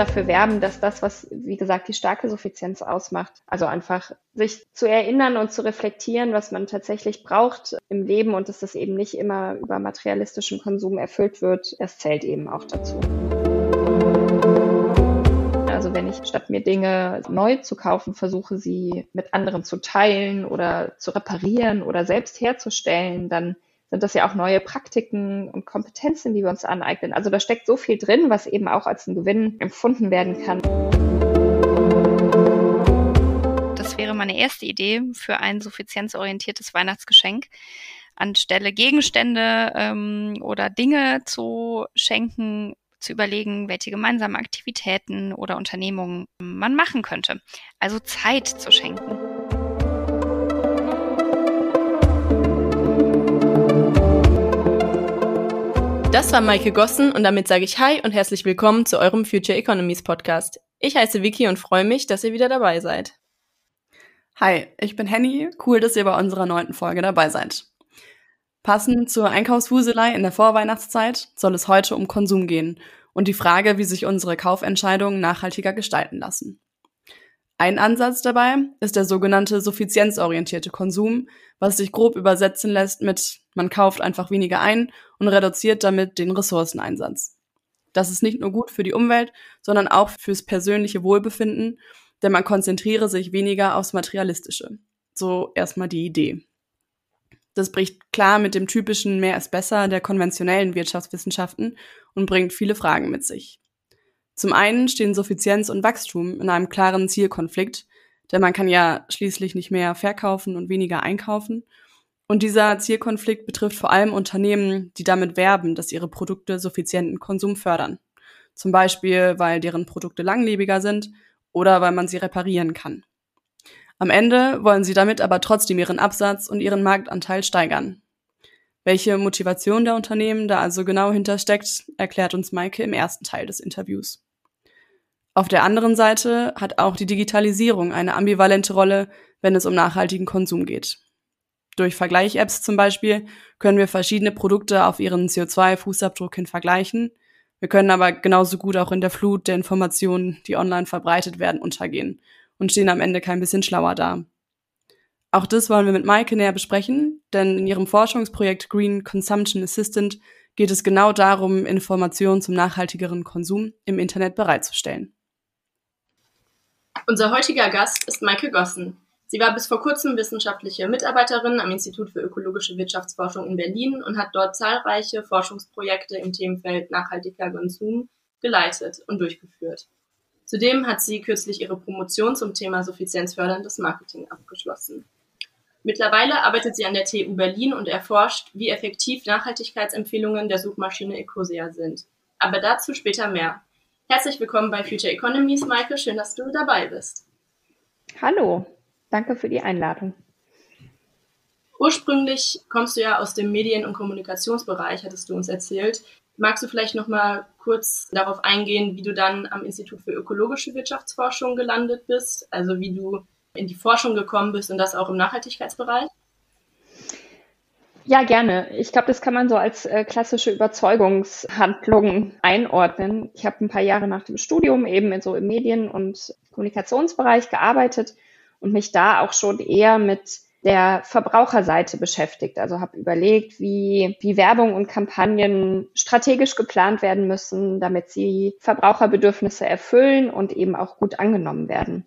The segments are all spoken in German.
dafür werben, dass das, was, wie gesagt, die starke Suffizienz ausmacht, also einfach sich zu erinnern und zu reflektieren, was man tatsächlich braucht im Leben und dass das eben nicht immer über materialistischen Konsum erfüllt wird, das zählt eben auch dazu. Also wenn ich statt mir Dinge neu zu kaufen, versuche sie mit anderen zu teilen oder zu reparieren oder selbst herzustellen, dann sind das ja auch neue Praktiken und Kompetenzen, die wir uns aneignen. Also da steckt so viel drin, was eben auch als ein Gewinn empfunden werden kann. Das wäre meine erste Idee für ein suffizienzorientiertes Weihnachtsgeschenk. Anstelle Gegenstände ähm, oder Dinge zu schenken, zu überlegen, welche gemeinsamen Aktivitäten oder Unternehmungen man machen könnte. Also Zeit zu schenken. Das war Maike Gossen und damit sage ich Hi und herzlich willkommen zu eurem Future Economies Podcast. Ich heiße Vicky und freue mich, dass ihr wieder dabei seid. Hi, ich bin Henny. Cool, dass ihr bei unserer neunten Folge dabei seid. Passend zur Einkaufswuselei in der Vorweihnachtszeit soll es heute um Konsum gehen und die Frage, wie sich unsere Kaufentscheidungen nachhaltiger gestalten lassen. Ein Ansatz dabei ist der sogenannte suffizienzorientierte Konsum, was sich grob übersetzen lässt mit man kauft einfach weniger ein und reduziert damit den Ressourceneinsatz. Das ist nicht nur gut für die Umwelt, sondern auch fürs persönliche Wohlbefinden, denn man konzentriere sich weniger aufs Materialistische. So erstmal die Idee. Das bricht klar mit dem typischen mehr ist besser der konventionellen Wirtschaftswissenschaften und bringt viele Fragen mit sich. Zum einen stehen Suffizienz und Wachstum in einem klaren Zielkonflikt, denn man kann ja schließlich nicht mehr verkaufen und weniger einkaufen. Und dieser Zielkonflikt betrifft vor allem Unternehmen, die damit werben, dass ihre Produkte suffizienten Konsum fördern. Zum Beispiel, weil deren Produkte langlebiger sind oder weil man sie reparieren kann. Am Ende wollen sie damit aber trotzdem ihren Absatz und ihren Marktanteil steigern. Welche Motivation der Unternehmen da also genau hintersteckt, erklärt uns Maike im ersten Teil des Interviews. Auf der anderen Seite hat auch die Digitalisierung eine ambivalente Rolle, wenn es um nachhaltigen Konsum geht. Durch Vergleich-Apps zum Beispiel können wir verschiedene Produkte auf ihren CO2-Fußabdruck hin vergleichen. Wir können aber genauso gut auch in der Flut der Informationen, die online verbreitet werden, untergehen und stehen am Ende kein bisschen schlauer da. Auch das wollen wir mit Maike näher besprechen, denn in ihrem Forschungsprojekt Green Consumption Assistant geht es genau darum, Informationen zum nachhaltigeren Konsum im Internet bereitzustellen. Unser heutiger Gast ist Maike Gossen. Sie war bis vor kurzem wissenschaftliche Mitarbeiterin am Institut für ökologische Wirtschaftsforschung in Berlin und hat dort zahlreiche Forschungsprojekte im Themenfeld nachhaltiger Konsum geleitet und durchgeführt. Zudem hat sie kürzlich ihre Promotion zum Thema suffizienzförderndes Marketing abgeschlossen. Mittlerweile arbeitet sie an der TU Berlin und erforscht, wie effektiv Nachhaltigkeitsempfehlungen der Suchmaschine Ecosia sind. Aber dazu später mehr. Herzlich willkommen bei Future Economies, Maike. Schön, dass du dabei bist. Hallo, danke für die Einladung. Ursprünglich kommst du ja aus dem Medien- und Kommunikationsbereich, hattest du uns erzählt. Magst du vielleicht noch mal kurz darauf eingehen, wie du dann am Institut für ökologische Wirtschaftsforschung gelandet bist, also wie du in die Forschung gekommen bist und das auch im Nachhaltigkeitsbereich? Ja, gerne. Ich glaube, das kann man so als äh, klassische Überzeugungshandlung einordnen. Ich habe ein paar Jahre nach dem Studium eben in so im Medien- und Kommunikationsbereich gearbeitet und mich da auch schon eher mit der Verbraucherseite beschäftigt. Also habe überlegt, wie, wie Werbung und Kampagnen strategisch geplant werden müssen, damit sie Verbraucherbedürfnisse erfüllen und eben auch gut angenommen werden.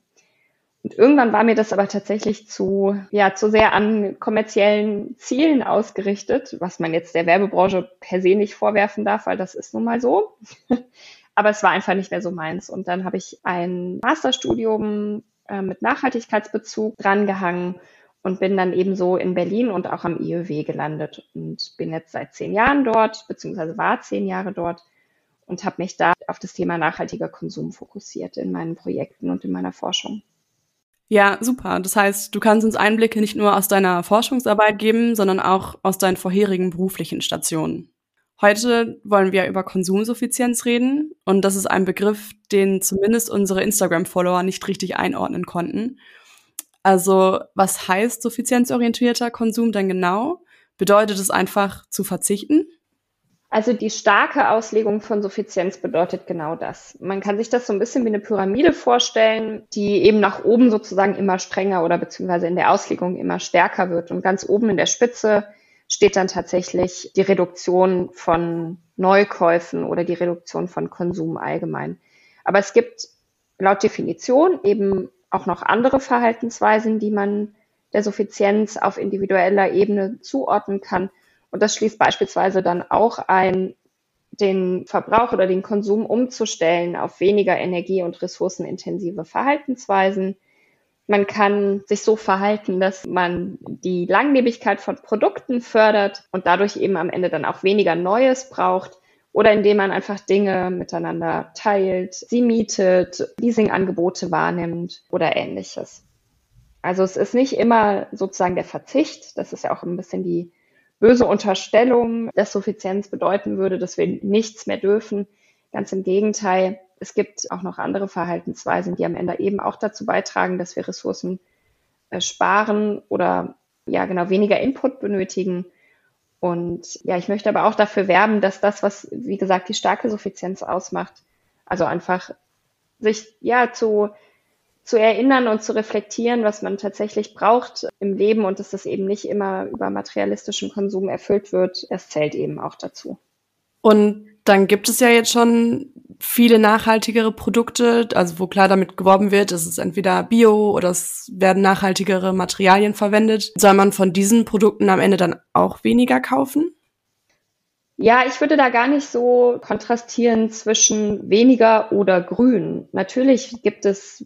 Und irgendwann war mir das aber tatsächlich zu, ja, zu sehr an kommerziellen Zielen ausgerichtet, was man jetzt der Werbebranche per se nicht vorwerfen darf, weil das ist nun mal so. aber es war einfach nicht mehr so meins. Und dann habe ich ein Masterstudium äh, mit Nachhaltigkeitsbezug drangehangen und bin dann ebenso in Berlin und auch am IÖW gelandet und bin jetzt seit zehn Jahren dort, beziehungsweise war zehn Jahre dort und habe mich da auf das Thema nachhaltiger Konsum fokussiert in meinen Projekten und in meiner Forschung. Ja, super. Das heißt, du kannst uns Einblicke nicht nur aus deiner Forschungsarbeit geben, sondern auch aus deinen vorherigen beruflichen Stationen. Heute wollen wir über Konsumsuffizienz reden und das ist ein Begriff, den zumindest unsere Instagram-Follower nicht richtig einordnen konnten. Also, was heißt suffizienzorientierter Konsum denn genau? Bedeutet es einfach zu verzichten? Also die starke Auslegung von Suffizienz bedeutet genau das. Man kann sich das so ein bisschen wie eine Pyramide vorstellen, die eben nach oben sozusagen immer strenger oder beziehungsweise in der Auslegung immer stärker wird. Und ganz oben in der Spitze steht dann tatsächlich die Reduktion von Neukäufen oder die Reduktion von Konsum allgemein. Aber es gibt laut Definition eben auch noch andere Verhaltensweisen, die man der Suffizienz auf individueller Ebene zuordnen kann. Und das schließt beispielsweise dann auch ein, den Verbrauch oder den Konsum umzustellen auf weniger energie- und ressourcenintensive Verhaltensweisen. Man kann sich so verhalten, dass man die Langlebigkeit von Produkten fördert und dadurch eben am Ende dann auch weniger Neues braucht oder indem man einfach Dinge miteinander teilt, sie mietet, Leasingangebote wahrnimmt oder ähnliches. Also es ist nicht immer sozusagen der Verzicht, das ist ja auch ein bisschen die böse Unterstellung, dass Suffizienz bedeuten würde, dass wir nichts mehr dürfen. Ganz im Gegenteil. Es gibt auch noch andere Verhaltensweisen, die am Ende eben auch dazu beitragen, dass wir Ressourcen äh, sparen oder ja genau weniger Input benötigen. Und ja, ich möchte aber auch dafür werben, dass das, was wie gesagt die starke Suffizienz ausmacht, also einfach sich ja zu zu erinnern und zu reflektieren, was man tatsächlich braucht im Leben und dass das eben nicht immer über materialistischen Konsum erfüllt wird, das zählt eben auch dazu. Und dann gibt es ja jetzt schon viele nachhaltigere Produkte, also wo klar damit geworben wird, es ist entweder Bio oder es werden nachhaltigere Materialien verwendet. Soll man von diesen Produkten am Ende dann auch weniger kaufen? Ja, ich würde da gar nicht so kontrastieren zwischen weniger oder grün. Natürlich gibt es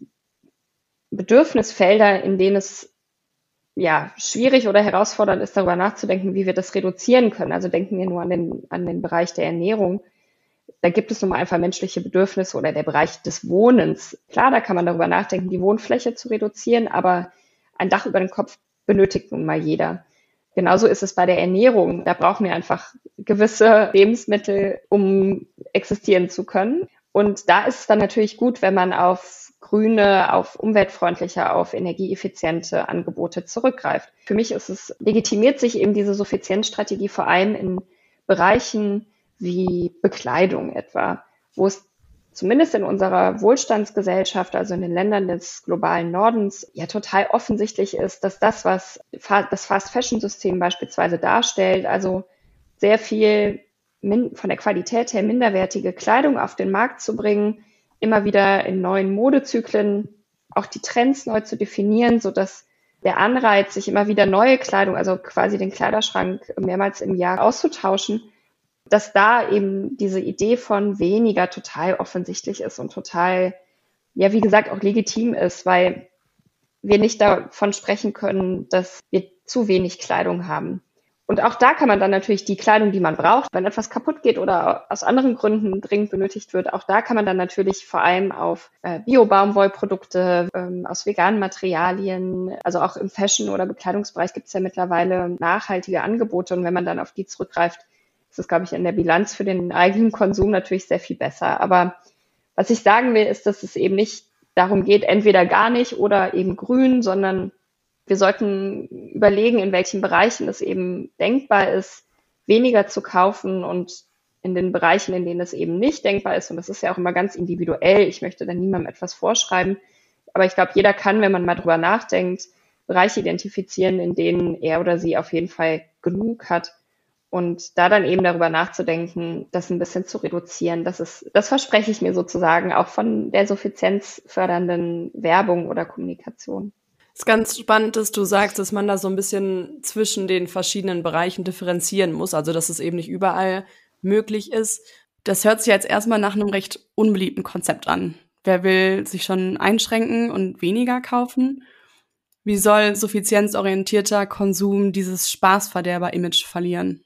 Bedürfnisfelder, in denen es ja schwierig oder herausfordernd ist, darüber nachzudenken, wie wir das reduzieren können. Also denken wir nur an den, an den Bereich der Ernährung. Da gibt es nun mal einfach menschliche Bedürfnisse oder der Bereich des Wohnens. Klar, da kann man darüber nachdenken, die Wohnfläche zu reduzieren, aber ein Dach über den Kopf benötigt nun mal jeder. Genauso ist es bei der Ernährung. Da brauchen wir einfach gewisse Lebensmittel, um existieren zu können. Und da ist es dann natürlich gut, wenn man auf grüne, auf umweltfreundliche, auf energieeffiziente Angebote zurückgreift. Für mich ist es, legitimiert sich eben diese Suffizienzstrategie vor allem in Bereichen wie Bekleidung etwa, wo es zumindest in unserer Wohlstandsgesellschaft, also in den Ländern des globalen Nordens, ja total offensichtlich ist, dass das, was das Fast-Fashion-System beispielsweise darstellt, also sehr viel von der Qualität her minderwertige Kleidung auf den Markt zu bringen, immer wieder in neuen Modezyklen auch die Trends neu zu definieren, so dass der Anreiz, sich immer wieder neue Kleidung, also quasi den Kleiderschrank mehrmals im Jahr auszutauschen, dass da eben diese Idee von weniger total offensichtlich ist und total, ja, wie gesagt, auch legitim ist, weil wir nicht davon sprechen können, dass wir zu wenig Kleidung haben. Und auch da kann man dann natürlich die Kleidung, die man braucht, wenn etwas kaputt geht oder aus anderen Gründen dringend benötigt wird, auch da kann man dann natürlich vor allem auf äh, Bio-Baumwollprodukte ähm, aus veganen Materialien, also auch im Fashion- oder Bekleidungsbereich gibt es ja mittlerweile nachhaltige Angebote. Und wenn man dann auf die zurückgreift, ist es, glaube ich, in der Bilanz für den eigenen Konsum natürlich sehr viel besser. Aber was ich sagen will, ist, dass es eben nicht darum geht, entweder gar nicht oder eben grün, sondern wir sollten überlegen, in welchen Bereichen es eben denkbar ist, weniger zu kaufen und in den Bereichen, in denen es eben nicht denkbar ist. Und das ist ja auch immer ganz individuell. Ich möchte da niemandem etwas vorschreiben. Aber ich glaube, jeder kann, wenn man mal drüber nachdenkt, Bereiche identifizieren, in denen er oder sie auf jeden Fall genug hat. Und da dann eben darüber nachzudenken, das ein bisschen zu reduzieren, das ist, das verspreche ich mir sozusagen auch von der suffizienzfördernden Werbung oder Kommunikation ist ganz spannend, dass du sagst, dass man da so ein bisschen zwischen den verschiedenen Bereichen differenzieren muss, also dass es eben nicht überall möglich ist. Das hört sich jetzt erstmal nach einem recht unbeliebten Konzept an. Wer will sich schon einschränken und weniger kaufen? Wie soll suffizienzorientierter Konsum dieses Spaßverderber-Image verlieren?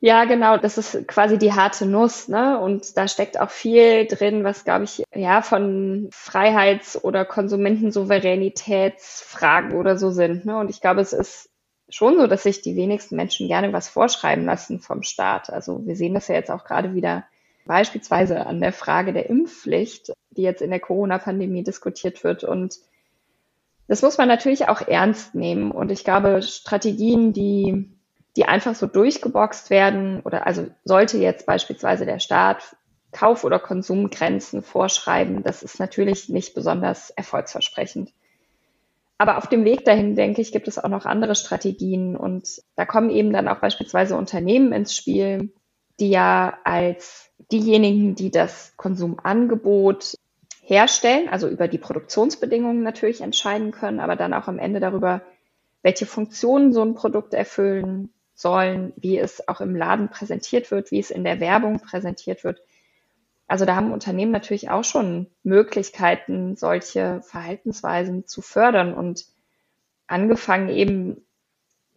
Ja, genau, das ist quasi die harte Nuss, ne? Und da steckt auch viel drin, was, glaube ich, ja, von Freiheits- oder Konsumentensouveränitätsfragen oder so sind. Ne? Und ich glaube, es ist schon so, dass sich die wenigsten Menschen gerne was vorschreiben lassen vom Staat. Also wir sehen das ja jetzt auch gerade wieder beispielsweise an der Frage der Impfpflicht, die jetzt in der Corona-Pandemie diskutiert wird. Und das muss man natürlich auch ernst nehmen. Und ich glaube, Strategien, die die einfach so durchgeboxt werden oder also sollte jetzt beispielsweise der Staat Kauf- oder Konsumgrenzen vorschreiben, das ist natürlich nicht besonders erfolgsversprechend. Aber auf dem Weg dahin, denke ich, gibt es auch noch andere Strategien und da kommen eben dann auch beispielsweise Unternehmen ins Spiel, die ja als diejenigen, die das Konsumangebot herstellen, also über die Produktionsbedingungen natürlich entscheiden können, aber dann auch am Ende darüber, welche Funktionen so ein Produkt erfüllen sollen, wie es auch im Laden präsentiert wird, wie es in der Werbung präsentiert wird. Also da haben Unternehmen natürlich auch schon Möglichkeiten, solche Verhaltensweisen zu fördern und angefangen eben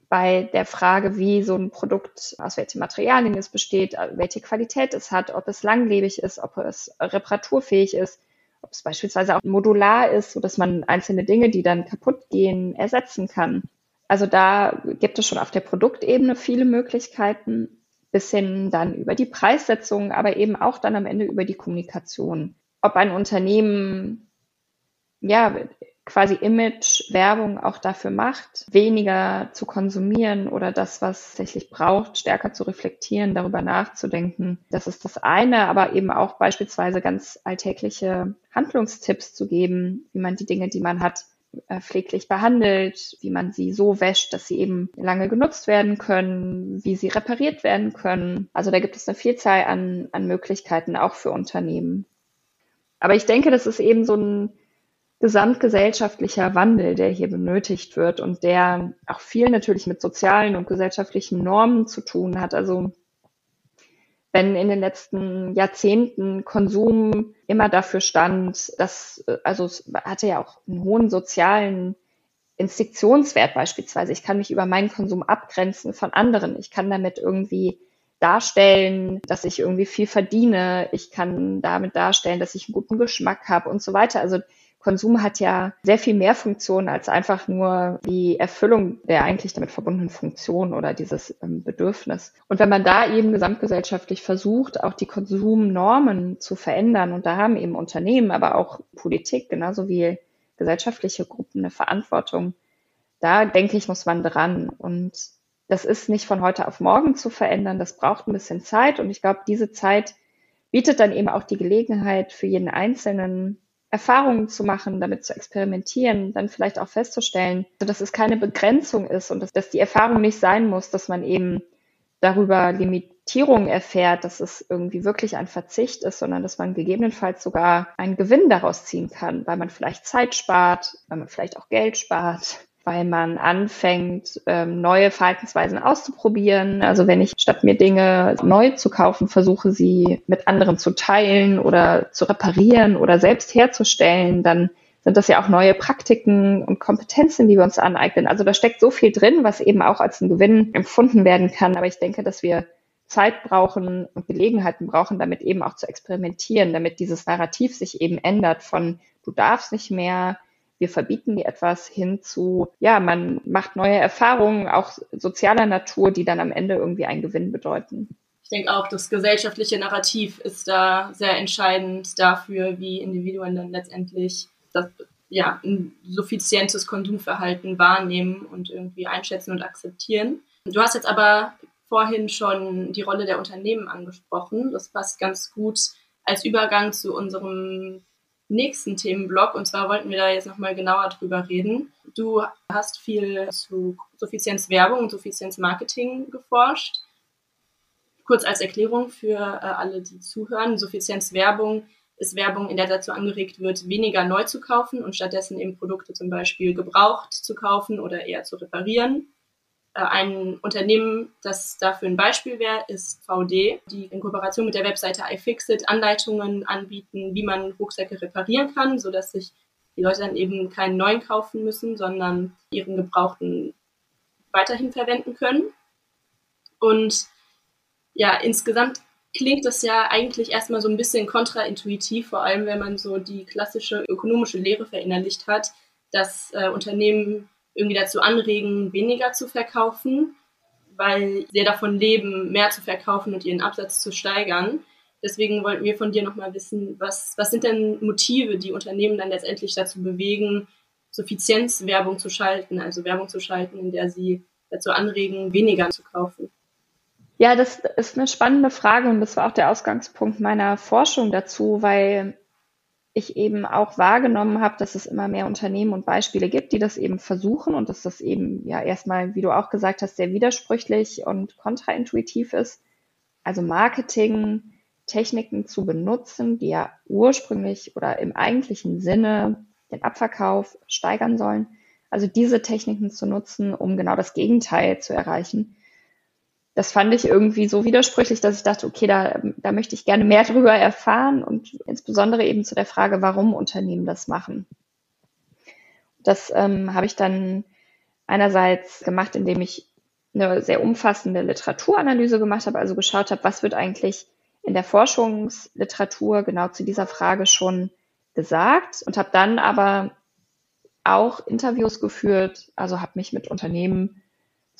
bei der Frage, wie so ein Produkt, aus welchen Materialien es besteht, welche Qualität es hat, ob es langlebig ist, ob es reparaturfähig ist, ob es beispielsweise auch modular ist, so dass man einzelne Dinge, die dann kaputt gehen, ersetzen kann. Also da gibt es schon auf der Produktebene viele Möglichkeiten, bis hin dann über die Preissetzung, aber eben auch dann am Ende über die Kommunikation. Ob ein Unternehmen ja quasi Image, Werbung auch dafür macht, weniger zu konsumieren oder das, was tatsächlich braucht, stärker zu reflektieren, darüber nachzudenken. Das ist das eine, aber eben auch beispielsweise ganz alltägliche Handlungstipps zu geben, wie man die Dinge, die man hat, pfleglich behandelt, wie man sie so wäscht, dass sie eben lange genutzt werden können, wie sie repariert werden können. Also da gibt es eine Vielzahl an, an Möglichkeiten auch für Unternehmen. Aber ich denke, das ist eben so ein gesamtgesellschaftlicher Wandel, der hier benötigt wird und der auch viel natürlich mit sozialen und gesellschaftlichen Normen zu tun hat. Also wenn in den letzten Jahrzehnten Konsum immer dafür stand, dass, also es hatte ja auch einen hohen sozialen Instinktionswert beispielsweise. Ich kann mich über meinen Konsum abgrenzen von anderen. Ich kann damit irgendwie darstellen, dass ich irgendwie viel verdiene. Ich kann damit darstellen, dass ich einen guten Geschmack habe und so weiter. Also Konsum hat ja sehr viel mehr Funktionen als einfach nur die Erfüllung der eigentlich damit verbundenen Funktion oder dieses ähm, Bedürfnis. Und wenn man da eben gesamtgesellschaftlich versucht, auch die Konsumnormen zu verändern, und da haben eben Unternehmen, aber auch Politik, genauso wie gesellschaftliche Gruppen eine Verantwortung, da denke ich, muss man dran. Und das ist nicht von heute auf morgen zu verändern. Das braucht ein bisschen Zeit. Und ich glaube, diese Zeit bietet dann eben auch die Gelegenheit für jeden Einzelnen, Erfahrungen zu machen, damit zu experimentieren, dann vielleicht auch festzustellen, dass es keine Begrenzung ist und dass, dass die Erfahrung nicht sein muss, dass man eben darüber Limitierung erfährt, dass es irgendwie wirklich ein Verzicht ist, sondern dass man gegebenenfalls sogar einen Gewinn daraus ziehen kann, weil man vielleicht Zeit spart, weil man vielleicht auch Geld spart, weil man anfängt, ähm, neue Verhaltensweisen auszuprobieren. Also wenn ich statt mir Dinge neu zu kaufen, versuche sie mit anderen zu teilen oder zu reparieren oder selbst herzustellen, dann sind das ja auch neue Praktiken und Kompetenzen, die wir uns aneignen. Also da steckt so viel drin, was eben auch als ein Gewinn empfunden werden kann. Aber ich denke, dass wir Zeit brauchen und Gelegenheiten brauchen, damit eben auch zu experimentieren, damit dieses Narrativ sich eben ändert von du darfst nicht mehr, wir verbieten dir etwas hin zu, ja, man macht neue Erfahrungen, auch sozialer Natur, die dann am Ende irgendwie einen Gewinn bedeuten. Ich denke auch, das gesellschaftliche Narrativ ist da sehr entscheidend dafür, wie Individuen dann letztendlich das, ja, ein suffizientes Konsumverhalten wahrnehmen und irgendwie einschätzen und akzeptieren. Du hast jetzt aber vorhin schon die Rolle der Unternehmen angesprochen. Das passt ganz gut als Übergang zu unserem nächsten Themenblock. Und zwar wollten wir da jetzt nochmal genauer drüber reden. Du hast viel zu Suffizienzwerbung und Suffizienzmarketing geforscht. Kurz als Erklärung für äh, alle, die zuhören. Suffizienzwerbung ist Werbung, in der dazu angeregt wird, weniger neu zu kaufen und stattdessen eben Produkte zum Beispiel gebraucht zu kaufen oder eher zu reparieren. Äh, ein Unternehmen, das dafür ein Beispiel wäre, ist VD, die in Kooperation mit der Webseite iFixit Anleitungen anbieten, wie man Rucksäcke reparieren kann, sodass sich die Leute dann eben keinen neuen kaufen müssen, sondern ihren gebrauchten weiterhin verwenden können. Und ja, insgesamt klingt das ja eigentlich erstmal so ein bisschen kontraintuitiv, vor allem wenn man so die klassische ökonomische Lehre verinnerlicht hat, dass äh, Unternehmen irgendwie dazu anregen, weniger zu verkaufen, weil sie davon leben, mehr zu verkaufen und ihren Absatz zu steigern. Deswegen wollten wir von dir nochmal wissen, was, was sind denn Motive, die Unternehmen dann letztendlich dazu bewegen, Suffizienzwerbung zu schalten, also Werbung zu schalten, in der sie dazu anregen, weniger zu kaufen? Ja, das ist eine spannende Frage und das war auch der Ausgangspunkt meiner Forschung dazu, weil ich eben auch wahrgenommen habe, dass es immer mehr Unternehmen und Beispiele gibt, die das eben versuchen und dass das eben ja erstmal, wie du auch gesagt hast, sehr widersprüchlich und kontraintuitiv ist. Also Marketing, Techniken zu benutzen, die ja ursprünglich oder im eigentlichen Sinne den Abverkauf steigern sollen. Also diese Techniken zu nutzen, um genau das Gegenteil zu erreichen das fand ich irgendwie so widersprüchlich, dass ich dachte, okay, da, da möchte ich gerne mehr darüber erfahren und insbesondere eben zu der Frage, warum Unternehmen das machen. Das ähm, habe ich dann einerseits gemacht, indem ich eine sehr umfassende Literaturanalyse gemacht habe, also geschaut habe, was wird eigentlich in der Forschungsliteratur genau zu dieser Frage schon gesagt und habe dann aber auch Interviews geführt, also habe mich mit Unternehmen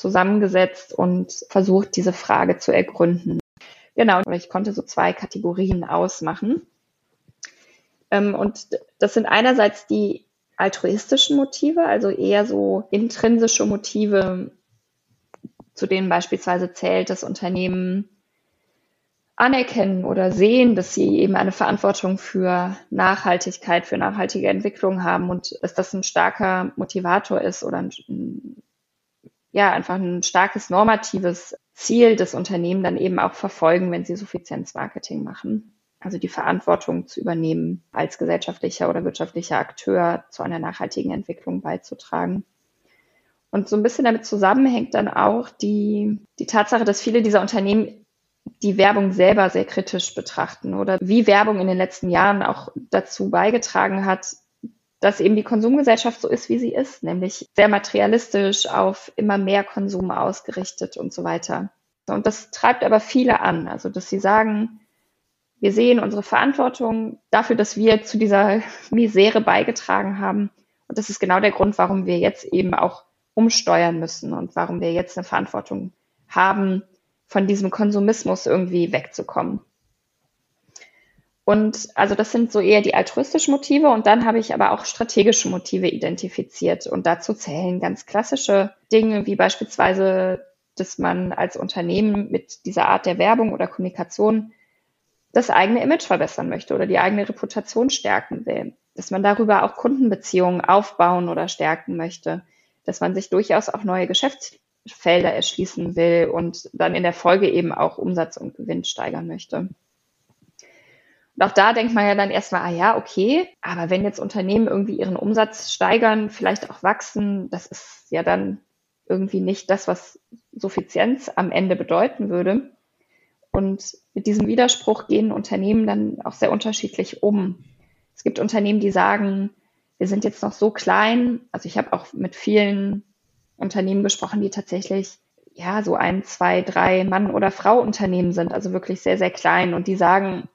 zusammengesetzt und versucht, diese Frage zu ergründen. Genau, ich konnte so zwei Kategorien ausmachen. Ähm, und das sind einerseits die altruistischen Motive, also eher so intrinsische Motive, zu denen beispielsweise zählt, dass Unternehmen anerkennen oder sehen, dass sie eben eine Verantwortung für Nachhaltigkeit, für nachhaltige Entwicklung haben und dass das ein starker Motivator ist oder ein, ja, einfach ein starkes normatives Ziel des Unternehmen dann eben auch verfolgen, wenn sie Suffizienzmarketing machen. Also die Verantwortung zu übernehmen, als gesellschaftlicher oder wirtschaftlicher Akteur zu einer nachhaltigen Entwicklung beizutragen. Und so ein bisschen damit zusammenhängt dann auch die, die Tatsache, dass viele dieser Unternehmen die Werbung selber sehr kritisch betrachten oder wie Werbung in den letzten Jahren auch dazu beigetragen hat, dass eben die Konsumgesellschaft so ist, wie sie ist, nämlich sehr materialistisch auf immer mehr Konsum ausgerichtet und so weiter. Und das treibt aber viele an, also dass sie sagen, wir sehen unsere Verantwortung dafür, dass wir zu dieser Misere beigetragen haben. Und das ist genau der Grund, warum wir jetzt eben auch umsteuern müssen und warum wir jetzt eine Verantwortung haben, von diesem Konsumismus irgendwie wegzukommen. Und also das sind so eher die altruistischen Motive. Und dann habe ich aber auch strategische Motive identifiziert. Und dazu zählen ganz klassische Dinge wie beispielsweise, dass man als Unternehmen mit dieser Art der Werbung oder Kommunikation das eigene Image verbessern möchte oder die eigene Reputation stärken will. Dass man darüber auch Kundenbeziehungen aufbauen oder stärken möchte. Dass man sich durchaus auch neue Geschäftsfelder erschließen will und dann in der Folge eben auch Umsatz und Gewinn steigern möchte. Und auch da denkt man ja dann erstmal, ah ja, okay, aber wenn jetzt Unternehmen irgendwie ihren Umsatz steigern, vielleicht auch wachsen, das ist ja dann irgendwie nicht das, was Suffizienz am Ende bedeuten würde. Und mit diesem Widerspruch gehen Unternehmen dann auch sehr unterschiedlich um. Es gibt Unternehmen, die sagen, wir sind jetzt noch so klein. Also ich habe auch mit vielen Unternehmen gesprochen, die tatsächlich ja so ein, zwei, drei Mann- oder Frau-Unternehmen sind, also wirklich sehr, sehr klein. Und die sagen,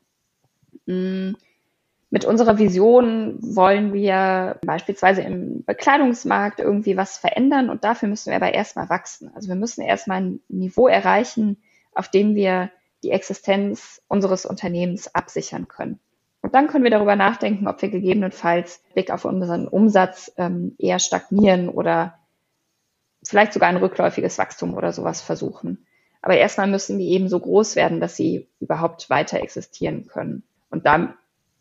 mit unserer Vision wollen wir beispielsweise im Bekleidungsmarkt irgendwie was verändern und dafür müssen wir aber erstmal wachsen. Also wir müssen erstmal ein Niveau erreichen, auf dem wir die Existenz unseres Unternehmens absichern können. Und dann können wir darüber nachdenken, ob wir gegebenenfalls Blick auf unseren Umsatz ähm, eher stagnieren oder vielleicht sogar ein rückläufiges Wachstum oder sowas versuchen. Aber erstmal müssen die eben so groß werden, dass sie überhaupt weiter existieren können. Und da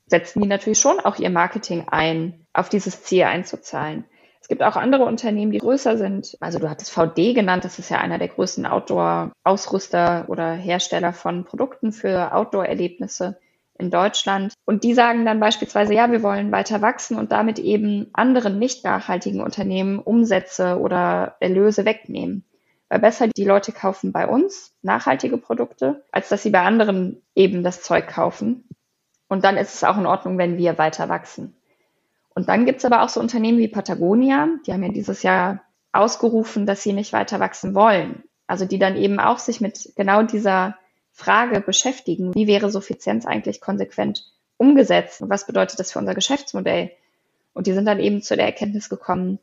setzen die natürlich schon auch ihr Marketing ein, auf dieses Ziel einzuzahlen. Es gibt auch andere Unternehmen, die größer sind. Also du hattest VD genannt, das ist ja einer der größten Outdoor-Ausrüster oder Hersteller von Produkten für Outdoor-Erlebnisse in Deutschland. Und die sagen dann beispielsweise, ja, wir wollen weiter wachsen und damit eben anderen nicht nachhaltigen Unternehmen Umsätze oder Erlöse wegnehmen. Weil besser die Leute kaufen bei uns nachhaltige Produkte, als dass sie bei anderen eben das Zeug kaufen. Und dann ist es auch in Ordnung, wenn wir weiter wachsen. Und dann gibt es aber auch so Unternehmen wie Patagonia, die haben ja dieses Jahr ausgerufen, dass sie nicht weiter wachsen wollen. Also die dann eben auch sich mit genau dieser Frage beschäftigen, wie wäre Suffizienz eigentlich konsequent umgesetzt und was bedeutet das für unser Geschäftsmodell? Und die sind dann eben zu der Erkenntnis gekommen,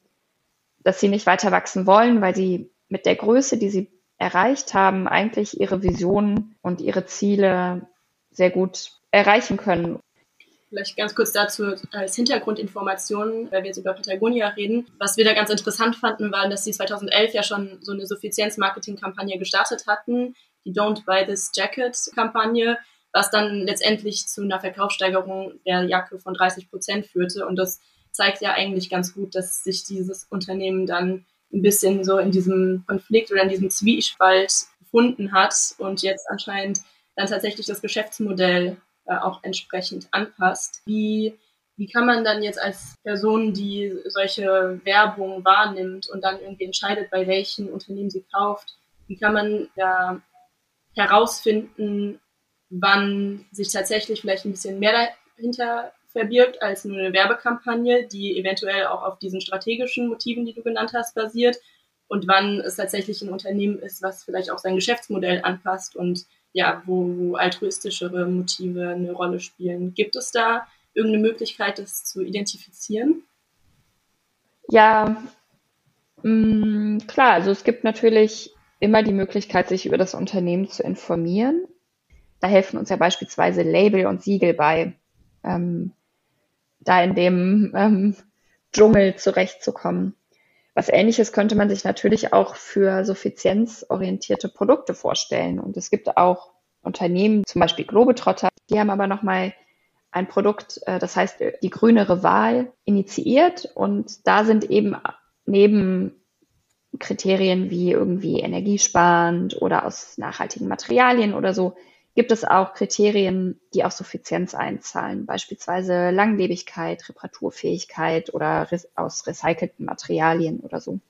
dass sie nicht weiter wachsen wollen, weil sie mit der Größe, die sie erreicht haben, eigentlich ihre Visionen und ihre Ziele sehr gut erreichen können. Vielleicht ganz kurz dazu als Hintergrundinformation, weil wir jetzt über Patagonia reden. Was wir da ganz interessant fanden, war, dass sie 2011 ja schon so eine Suffizienz-Marketing-Kampagne gestartet hatten, die Don't Buy This Jacket-Kampagne, was dann letztendlich zu einer Verkaufssteigerung der Jacke von 30 Prozent führte. Und das zeigt ja eigentlich ganz gut, dass sich dieses Unternehmen dann ein bisschen so in diesem Konflikt oder in diesem Zwiespalt gefunden hat und jetzt anscheinend dann tatsächlich das Geschäftsmodell äh, auch entsprechend anpasst. Wie, wie kann man dann jetzt als Person, die solche Werbung wahrnimmt und dann irgendwie entscheidet, bei welchen Unternehmen sie kauft, wie kann man da herausfinden, wann sich tatsächlich vielleicht ein bisschen mehr dahinter verbirgt als nur eine Werbekampagne, die eventuell auch auf diesen strategischen Motiven, die du genannt hast, basiert und wann es tatsächlich ein Unternehmen ist, was vielleicht auch sein Geschäftsmodell anpasst und ja, wo, wo altruistischere Motive eine Rolle spielen. Gibt es da irgendeine Möglichkeit, das zu identifizieren? Ja, mh, mm, klar, also es gibt natürlich immer die Möglichkeit, sich über das Unternehmen zu informieren. Da helfen uns ja beispielsweise Label und Siegel bei, ähm, da in dem ähm, Dschungel zurechtzukommen. Was ähnliches könnte man sich natürlich auch für suffizienzorientierte Produkte vorstellen. Und es gibt auch Unternehmen, zum Beispiel Globetrotter, die haben aber nochmal ein Produkt, äh, das heißt die grünere Wahl, initiiert. Und da sind eben neben Kriterien wie irgendwie energiesparend oder aus nachhaltigen Materialien oder so, gibt es auch Kriterien, die auf Suffizienz einzahlen, beispielsweise Langlebigkeit, Reparaturfähigkeit oder aus recycelten Materialien oder so.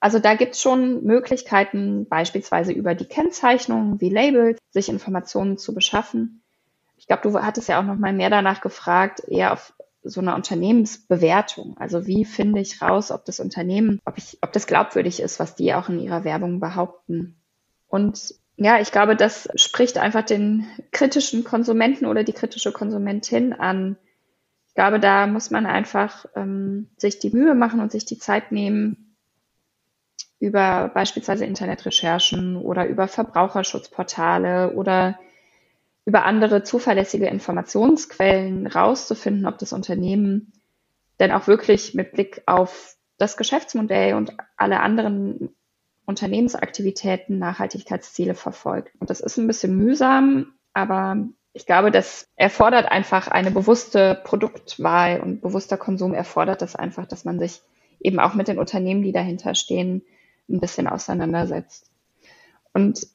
Also da gibt es schon Möglichkeiten, beispielsweise über die Kennzeichnung wie Labels, sich Informationen zu beschaffen. Ich glaube, du hattest ja auch noch mal mehr danach gefragt, eher auf so einer Unternehmensbewertung. Also wie finde ich raus, ob das Unternehmen, ob ich, ob das glaubwürdig ist, was die auch in ihrer Werbung behaupten. Und ja, ich glaube, das spricht einfach den kritischen Konsumenten oder die kritische Konsumentin an. Ich glaube, da muss man einfach ähm, sich die Mühe machen und sich die Zeit nehmen, über beispielsweise Internetrecherchen oder über Verbraucherschutzportale oder über andere zuverlässige Informationsquellen rauszufinden, ob das Unternehmen denn auch wirklich mit Blick auf das Geschäftsmodell und alle anderen Unternehmensaktivitäten Nachhaltigkeitsziele verfolgt. Und das ist ein bisschen mühsam, aber ich glaube, das erfordert einfach eine bewusste Produktwahl und bewusster Konsum erfordert das einfach, dass man sich eben auch mit den Unternehmen, die dahinter stehen, ein bisschen auseinandersetzt. Und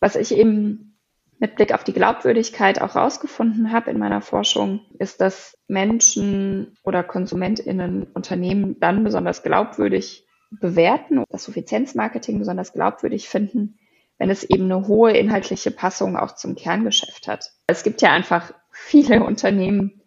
was ich eben mit Blick auf die Glaubwürdigkeit auch rausgefunden habe in meiner Forschung, ist, dass Menschen oder KonsumentInnen Unternehmen dann besonders glaubwürdig bewerten, das Suffizienzmarketing besonders glaubwürdig finden, wenn es eben eine hohe inhaltliche Passung auch zum Kerngeschäft hat. Es gibt ja einfach viele Unternehmen,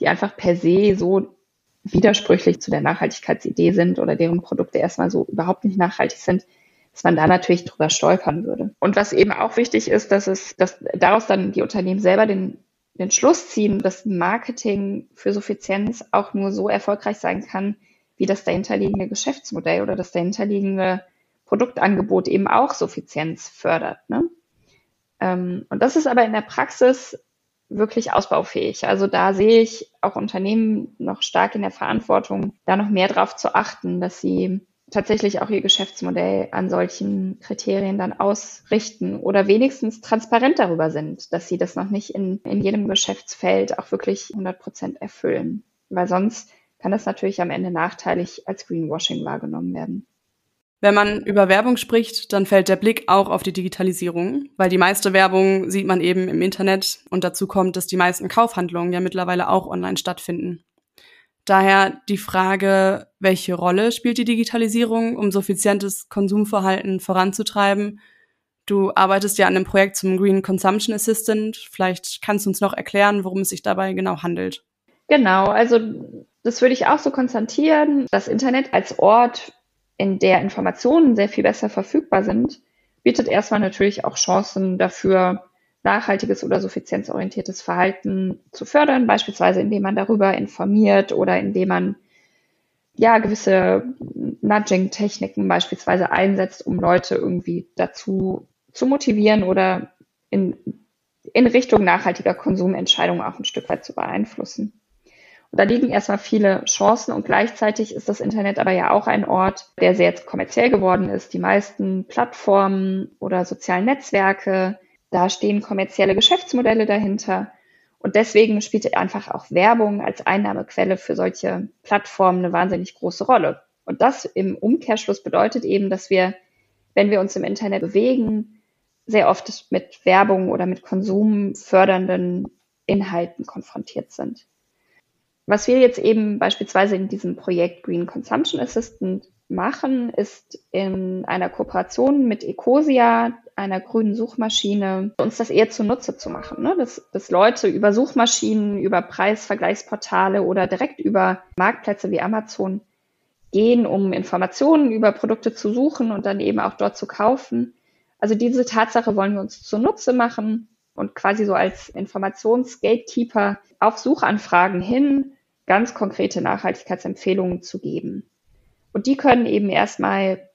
die einfach per se so widersprüchlich zu der Nachhaltigkeitsidee sind oder deren Produkte erstmal so überhaupt nicht nachhaltig sind, dass man da natürlich drüber stolpern würde. Und was eben auch wichtig ist, dass es, dass daraus dann die Unternehmen selber den, den Schluss ziehen, dass Marketing für Suffizienz auch nur so erfolgreich sein kann, wie das dahinterliegende Geschäftsmodell oder das dahinterliegende Produktangebot eben auch Suffizienz fördert. Ne? Ähm, und das ist aber in der Praxis wirklich ausbaufähig. Also da sehe ich auch Unternehmen noch stark in der Verantwortung, da noch mehr drauf zu achten, dass sie tatsächlich auch ihr Geschäftsmodell an solchen Kriterien dann ausrichten oder wenigstens transparent darüber sind, dass sie das noch nicht in, in jedem Geschäftsfeld auch wirklich 100 Prozent erfüllen. Weil sonst kann das natürlich am Ende nachteilig als Greenwashing wahrgenommen werden. Wenn man über Werbung spricht, dann fällt der Blick auch auf die Digitalisierung, weil die meiste Werbung sieht man eben im Internet und dazu kommt, dass die meisten Kaufhandlungen ja mittlerweile auch online stattfinden. Daher die Frage, welche Rolle spielt die Digitalisierung, um suffizientes Konsumverhalten voranzutreiben? Du arbeitest ja an einem Projekt zum Green Consumption Assistant. Vielleicht kannst du uns noch erklären, worum es sich dabei genau handelt. Genau, also das würde ich auch so konstatieren. Das Internet als Ort in der Informationen sehr viel besser verfügbar sind, bietet erstmal natürlich auch Chancen dafür, nachhaltiges oder suffizienzorientiertes Verhalten zu fördern, beispielsweise indem man darüber informiert oder indem man ja gewisse Nudging-Techniken beispielsweise einsetzt, um Leute irgendwie dazu zu motivieren oder in in Richtung nachhaltiger Konsumentscheidungen auch ein Stück weit zu beeinflussen. Da liegen erstmal viele Chancen und gleichzeitig ist das Internet aber ja auch ein Ort, der sehr kommerziell geworden ist. Die meisten Plattformen oder sozialen Netzwerke, da stehen kommerzielle Geschäftsmodelle dahinter. Und deswegen spielt einfach auch Werbung als Einnahmequelle für solche Plattformen eine wahnsinnig große Rolle. Und das im Umkehrschluss bedeutet eben, dass wir, wenn wir uns im Internet bewegen, sehr oft mit Werbung oder mit konsumfördernden Inhalten konfrontiert sind. Was wir jetzt eben beispielsweise in diesem Projekt Green Consumption Assistant machen, ist in einer Kooperation mit Ecosia, einer grünen Suchmaschine, uns das eher zunutze zu machen. Ne? Dass, dass Leute über Suchmaschinen, über Preisvergleichsportale oder direkt über Marktplätze wie Amazon gehen, um Informationen über Produkte zu suchen und dann eben auch dort zu kaufen. Also diese Tatsache wollen wir uns zunutze machen und quasi so als Informationsgatekeeper auf Suchanfragen hin ganz konkrete Nachhaltigkeitsempfehlungen zu geben. Und die können eben erstmal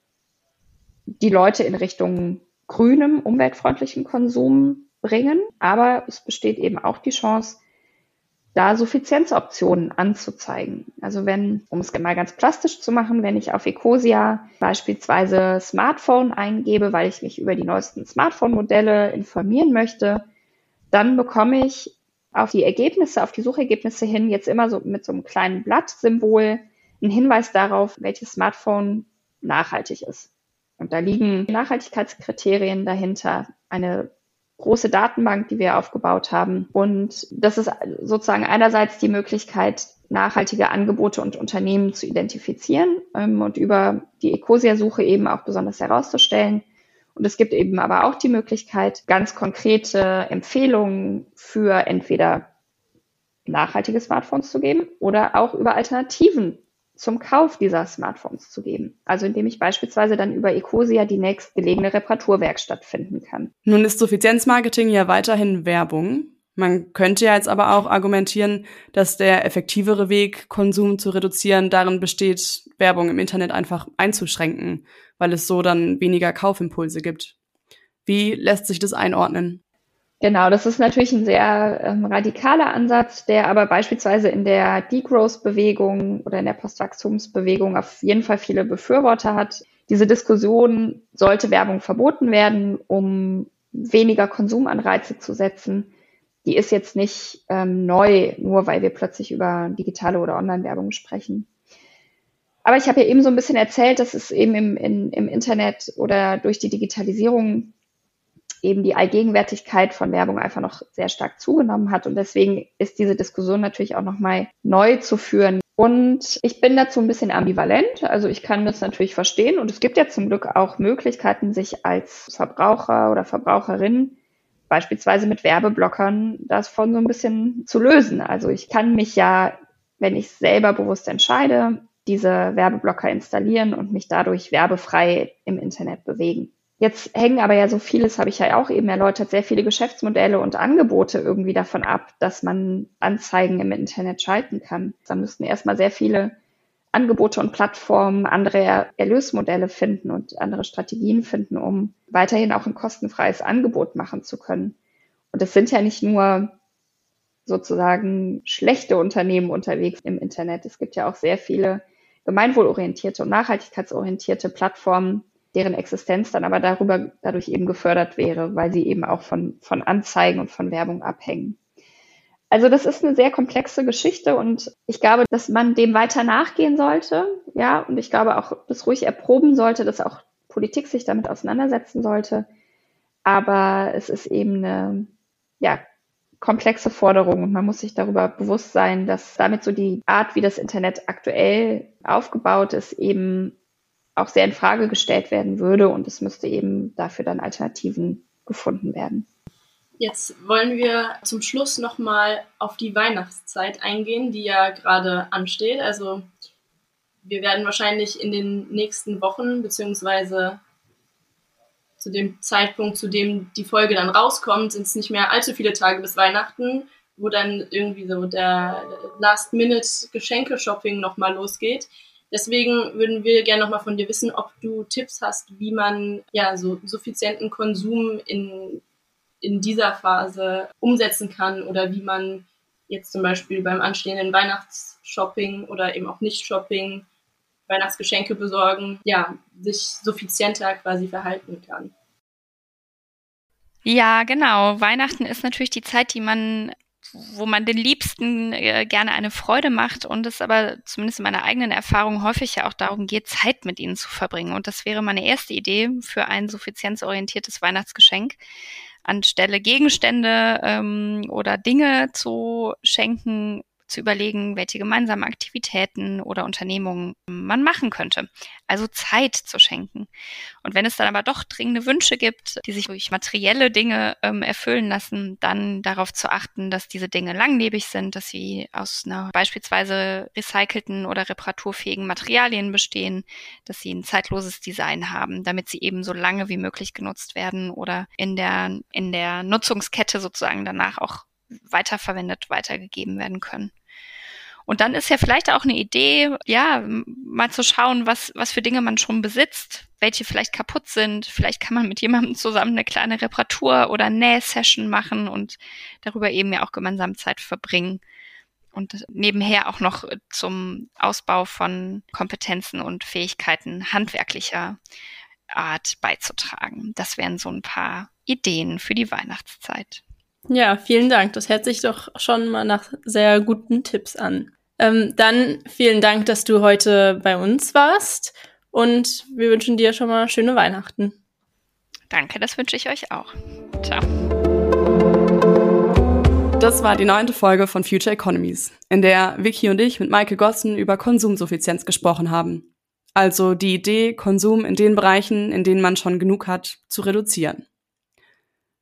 die Leute in Richtung grünem, umweltfreundlichen Konsum bringen. Aber es besteht eben auch die Chance, da Suffizienzoptionen anzuzeigen. Also wenn, um es mal ganz plastisch zu machen, wenn ich auf Ecosia beispielsweise Smartphone eingebe, weil ich mich über die neuesten Smartphone-Modelle informieren möchte, dann bekomme ich auf die Ergebnisse, auf die Suchergebnisse hin jetzt immer so mit so einem kleinen Blattsymbol einen Hinweis darauf, welches Smartphone nachhaltig ist. Und da liegen Nachhaltigkeitskriterien dahinter, eine große Datenbank, die wir aufgebaut haben. Und das ist sozusagen einerseits die Möglichkeit, nachhaltige Angebote und Unternehmen zu identifizieren ähm, und über die Ecosia-Suche eben auch besonders herauszustellen. Und es gibt eben aber auch die Möglichkeit, ganz konkrete Empfehlungen für entweder nachhaltige Smartphones zu geben oder auch über Alternativen zum Kauf dieser Smartphones zu geben. Also indem ich beispielsweise dann über Ecosia die nächstgelegene Reparaturwerkstatt finden kann. Nun ist Suffizienzmarketing ja weiterhin Werbung. Man könnte ja jetzt aber auch argumentieren, dass der effektivere Weg, Konsum zu reduzieren, darin besteht, Werbung im Internet einfach einzuschränken weil es so dann weniger Kaufimpulse gibt. Wie lässt sich das einordnen? Genau, das ist natürlich ein sehr ähm, radikaler Ansatz, der aber beispielsweise in der Degrowth-Bewegung oder in der Postwachstumsbewegung auf jeden Fall viele Befürworter hat. Diese Diskussion, sollte Werbung verboten werden, um weniger Konsumanreize zu setzen, die ist jetzt nicht ähm, neu, nur weil wir plötzlich über digitale oder Online-Werbung sprechen. Aber ich habe ja eben so ein bisschen erzählt, dass es eben im, in, im Internet oder durch die Digitalisierung eben die Allgegenwärtigkeit von Werbung einfach noch sehr stark zugenommen hat. Und deswegen ist diese Diskussion natürlich auch nochmal neu zu führen. Und ich bin dazu ein bisschen ambivalent. Also ich kann das natürlich verstehen. Und es gibt ja zum Glück auch Möglichkeiten, sich als Verbraucher oder Verbraucherin beispielsweise mit Werbeblockern davon so ein bisschen zu lösen. Also ich kann mich ja, wenn ich selber bewusst entscheide, diese Werbeblocker installieren und mich dadurch werbefrei im Internet bewegen. Jetzt hängen aber ja so vieles, habe ich ja auch eben erläutert, sehr viele Geschäftsmodelle und Angebote irgendwie davon ab, dass man Anzeigen im Internet schalten kann. Da müssten erstmal sehr viele Angebote und Plattformen andere Erlösmodelle finden und andere Strategien finden, um weiterhin auch ein kostenfreies Angebot machen zu können. Und es sind ja nicht nur sozusagen schlechte Unternehmen unterwegs im Internet. Es gibt ja auch sehr viele gemeinwohlorientierte und nachhaltigkeitsorientierte Plattformen, deren Existenz dann aber darüber, dadurch eben gefördert wäre, weil sie eben auch von, von Anzeigen und von Werbung abhängen. Also das ist eine sehr komplexe Geschichte und ich glaube, dass man dem weiter nachgehen sollte. Ja, und ich glaube auch, das ruhig erproben sollte, dass auch Politik sich damit auseinandersetzen sollte. Aber es ist eben eine, ja, komplexe Forderung und man muss sich darüber bewusst sein, dass damit so die Art, wie das Internet aktuell aufgebaut ist, eben auch sehr in Frage gestellt werden würde und es müsste eben dafür dann Alternativen gefunden werden. Jetzt wollen wir zum Schluss nochmal auf die Weihnachtszeit eingehen, die ja gerade ansteht. Also wir werden wahrscheinlich in den nächsten Wochen beziehungsweise zu dem Zeitpunkt, zu dem die Folge dann rauskommt, sind es nicht mehr allzu viele Tage bis Weihnachten, wo dann irgendwie so der Last-Minute-Geschenke-Shopping nochmal losgeht. Deswegen würden wir gerne nochmal von dir wissen, ob du Tipps hast, wie man ja so suffizienten Konsum in in dieser Phase umsetzen kann oder wie man jetzt zum Beispiel beim anstehenden Weihnachtsshopping oder eben auch Nicht-Shopping, Weihnachtsgeschenke besorgen, ja, sich suffizienter quasi verhalten kann. Ja, genau. Weihnachten ist natürlich die Zeit, die man wo man den Liebsten äh, gerne eine Freude macht und es aber zumindest in meiner eigenen Erfahrung häufig ja auch darum geht, Zeit mit ihnen zu verbringen. Und das wäre meine erste Idee für ein suffizienzorientiertes Weihnachtsgeschenk, anstelle Gegenstände ähm, oder Dinge zu schenken, zu überlegen, welche gemeinsamen Aktivitäten oder Unternehmungen man machen könnte. Also Zeit zu schenken. Und wenn es dann aber doch dringende Wünsche gibt, die sich durch materielle Dinge ähm, erfüllen lassen, dann darauf zu achten, dass diese Dinge langlebig sind, dass sie aus einer beispielsweise recycelten oder reparaturfähigen Materialien bestehen, dass sie ein zeitloses Design haben, damit sie eben so lange wie möglich genutzt werden oder in der, in der Nutzungskette sozusagen danach auch weiterverwendet, weitergegeben werden können. Und dann ist ja vielleicht auch eine Idee, ja, mal zu schauen, was, was für Dinge man schon besitzt, welche vielleicht kaputt sind. Vielleicht kann man mit jemandem zusammen eine kleine Reparatur oder Nähsession machen und darüber eben ja auch gemeinsam Zeit verbringen. Und nebenher auch noch zum Ausbau von Kompetenzen und Fähigkeiten handwerklicher Art beizutragen. Das wären so ein paar Ideen für die Weihnachtszeit. Ja, vielen Dank. Das hört sich doch schon mal nach sehr guten Tipps an. Ähm, dann vielen Dank, dass du heute bei uns warst und wir wünschen dir schon mal schöne Weihnachten. Danke, das wünsche ich euch auch. Ciao. Das war die neunte Folge von Future Economies, in der Vicky und ich mit Maike Gossen über Konsumsuffizienz gesprochen haben. Also die Idee, Konsum in den Bereichen, in denen man schon genug hat, zu reduzieren.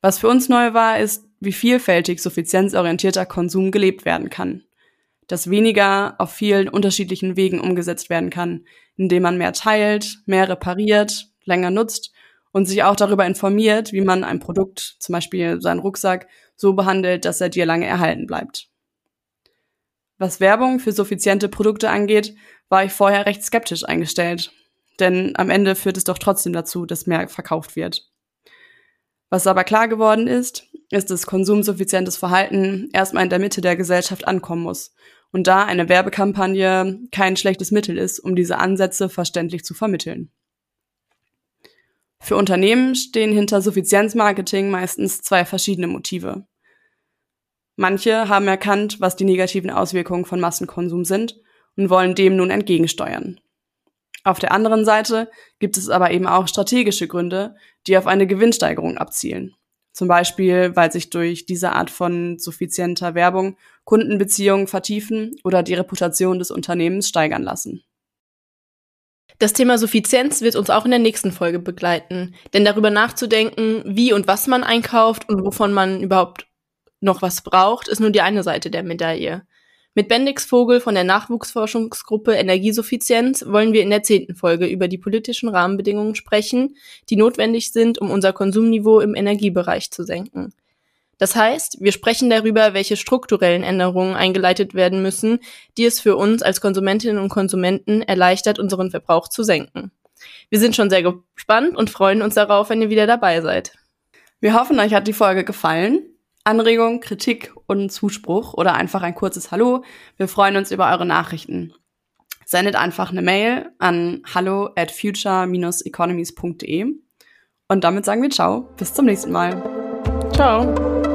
Was für uns neu war, ist, wie vielfältig suffizienzorientierter Konsum gelebt werden kann dass weniger auf vielen unterschiedlichen Wegen umgesetzt werden kann, indem man mehr teilt, mehr repariert, länger nutzt und sich auch darüber informiert, wie man ein Produkt, zum Beispiel seinen Rucksack, so behandelt, dass er dir lange erhalten bleibt. Was Werbung für suffiziente Produkte angeht, war ich vorher recht skeptisch eingestellt, denn am Ende führt es doch trotzdem dazu, dass mehr verkauft wird. Was aber klar geworden ist, ist, dass konsumsuffizientes Verhalten erstmal in der Mitte der Gesellschaft ankommen muss und da eine Werbekampagne kein schlechtes Mittel ist, um diese Ansätze verständlich zu vermitteln. Für Unternehmen stehen hinter Suffizienzmarketing meistens zwei verschiedene Motive. Manche haben erkannt, was die negativen Auswirkungen von Massenkonsum sind und wollen dem nun entgegensteuern. Auf der anderen Seite gibt es aber eben auch strategische Gründe, die auf eine Gewinnsteigerung abzielen. Zum Beispiel, weil sich durch diese Art von suffizienter Werbung Kundenbeziehungen vertiefen oder die Reputation des Unternehmens steigern lassen. Das Thema Suffizienz wird uns auch in der nächsten Folge begleiten, denn darüber nachzudenken, wie und was man einkauft und wovon man überhaupt noch was braucht, ist nur die eine Seite der Medaille. Mit Bendix Vogel von der Nachwuchsforschungsgruppe Energiesuffizienz wollen wir in der zehnten Folge über die politischen Rahmenbedingungen sprechen, die notwendig sind, um unser Konsumniveau im Energiebereich zu senken. Das heißt, wir sprechen darüber, welche strukturellen Änderungen eingeleitet werden müssen, die es für uns als Konsumentinnen und Konsumenten erleichtert, unseren Verbrauch zu senken. Wir sind schon sehr gespannt und freuen uns darauf, wenn ihr wieder dabei seid. Wir hoffen, euch hat die Folge gefallen. Anregung, Kritik und Zuspruch oder einfach ein kurzes Hallo. Wir freuen uns über eure Nachrichten. Sendet einfach eine Mail an hallo at future-economies.de und damit sagen wir ciao. Bis zum nächsten Mal. Ciao.